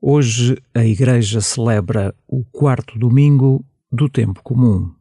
Hoje a Igreja celebra o quarto domingo do tempo comum.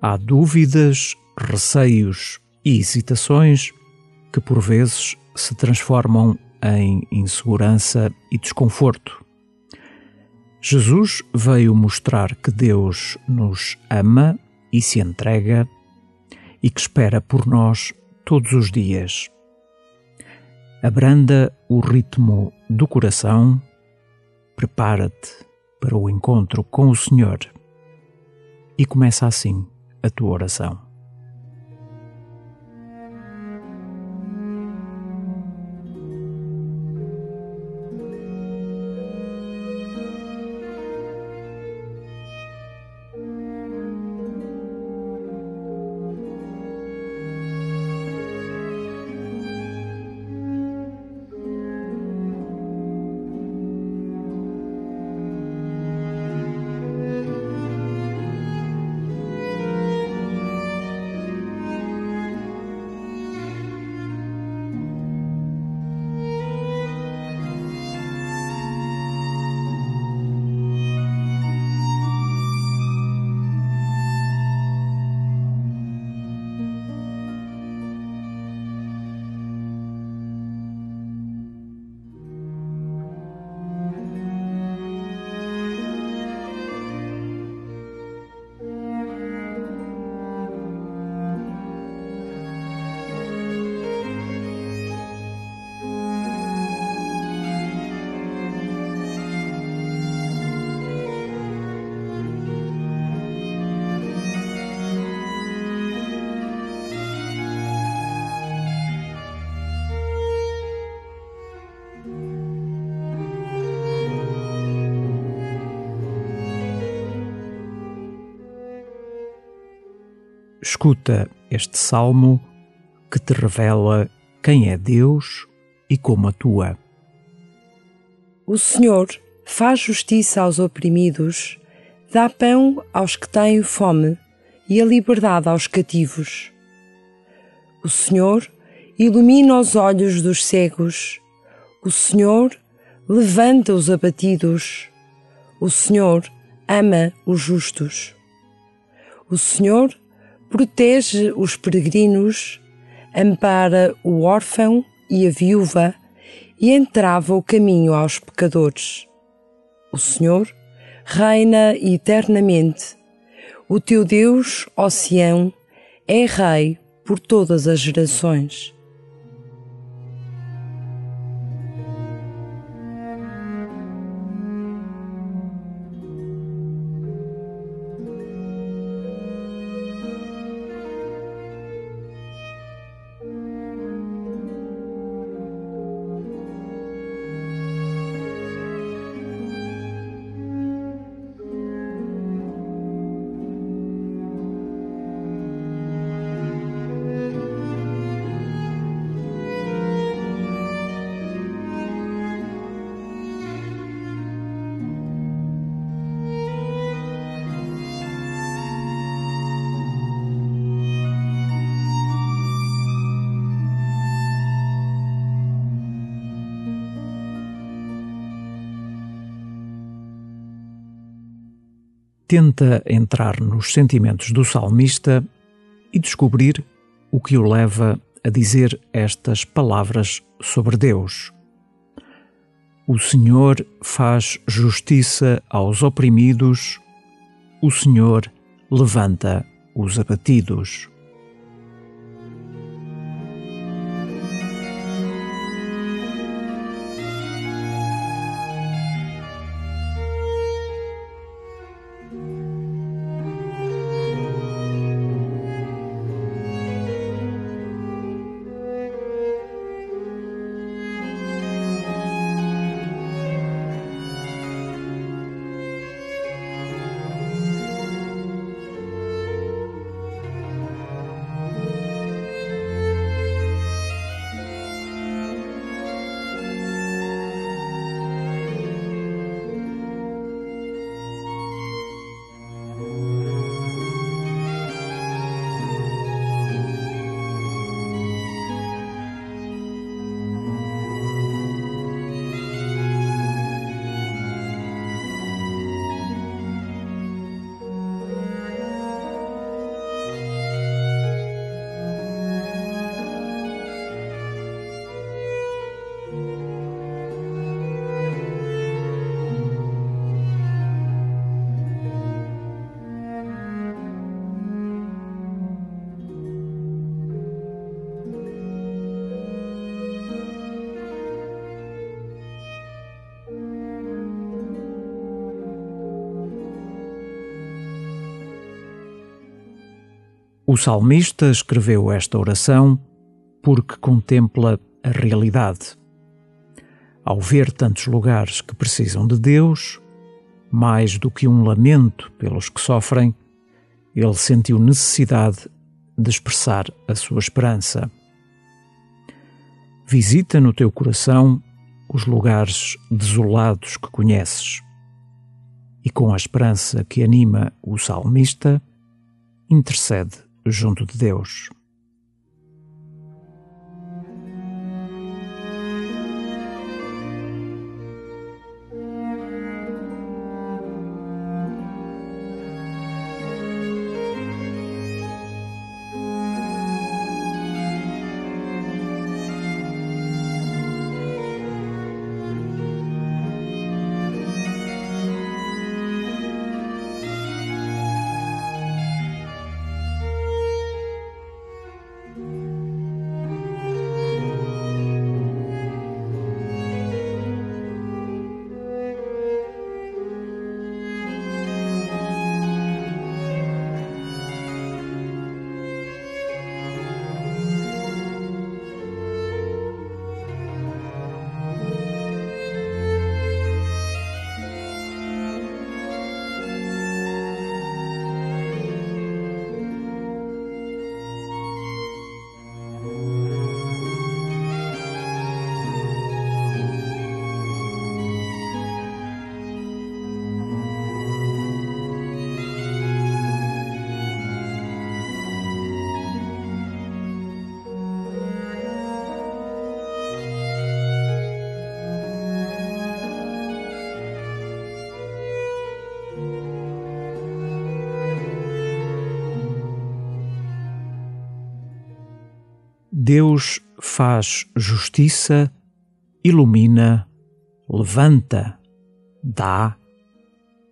Há dúvidas, receios e hesitações que por vezes se transformam em insegurança e desconforto. Jesus veio mostrar que Deus nos ama e se entrega e que espera por nós todos os dias. Abranda o ritmo do coração, prepara-te para o encontro com o Senhor e começa assim a tua oração. Escuta este salmo que te revela quem é Deus e como atua. O Senhor faz justiça aos oprimidos, dá pão aos que têm fome e a liberdade aos cativos. O Senhor ilumina os olhos dos cegos, o Senhor levanta os abatidos, o Senhor ama os justos. O Senhor protege os peregrinos, ampara o órfão e a viúva e entrava o caminho aos pecadores. O Senhor reina eternamente. O teu Deus, ó é Rei por todas as gerações. Tenta entrar nos sentimentos do salmista e descobrir o que o leva a dizer estas palavras sobre Deus. O Senhor faz justiça aos oprimidos, o Senhor levanta os abatidos. O salmista escreveu esta oração porque contempla a realidade. Ao ver tantos lugares que precisam de Deus, mais do que um lamento pelos que sofrem, ele sentiu necessidade de expressar a sua esperança. Visita no teu coração os lugares desolados que conheces. E com a esperança que anima o salmista, intercede junto de Deus. Deus faz justiça, ilumina, levanta, dá,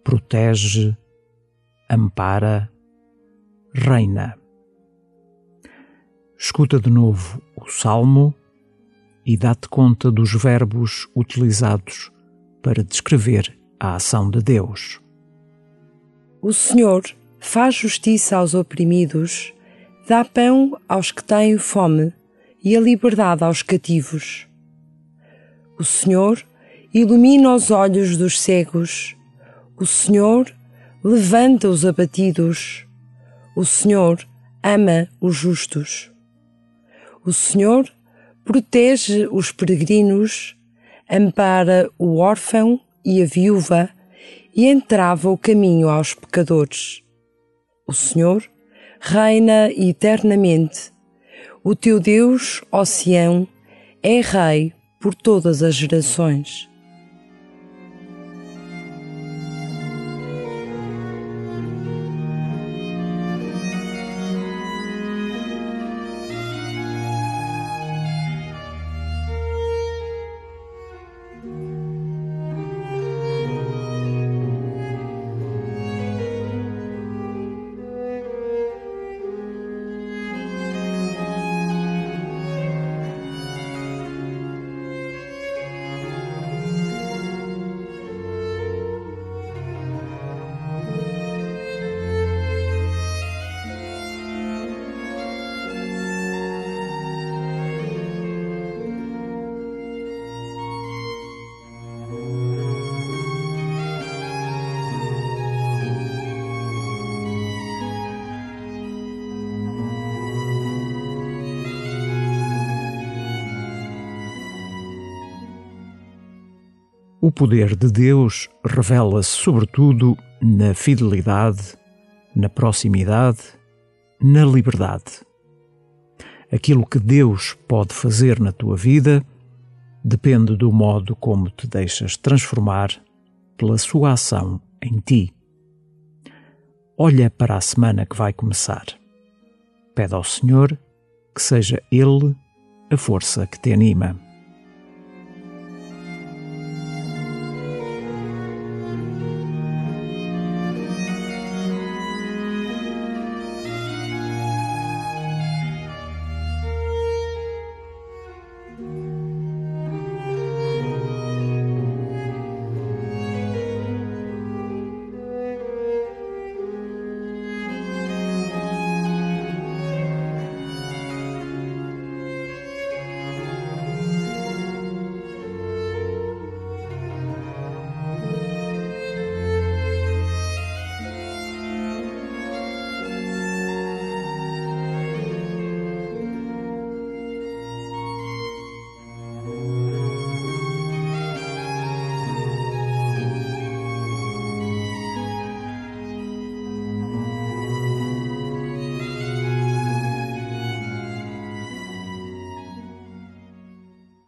protege, ampara, reina. Escuta de novo o salmo e dá-te conta dos verbos utilizados para descrever a ação de Deus. O Senhor faz justiça aos oprimidos, dá pão aos que têm fome e a liberdade aos cativos. O Senhor ilumina os olhos dos cegos, o Senhor levanta os abatidos, o Senhor ama os justos. O Senhor protege os peregrinos, ampara o órfão e a viúva e entrava o caminho aos pecadores. O Senhor reina eternamente o teu Deus, Sião, é Rei por todas as gerações. O poder de Deus revela-se sobretudo na fidelidade, na proximidade, na liberdade. Aquilo que Deus pode fazer na tua vida depende do modo como te deixas transformar pela sua ação em ti. Olha para a semana que vai começar. Pede ao Senhor que seja Ele a força que te anima.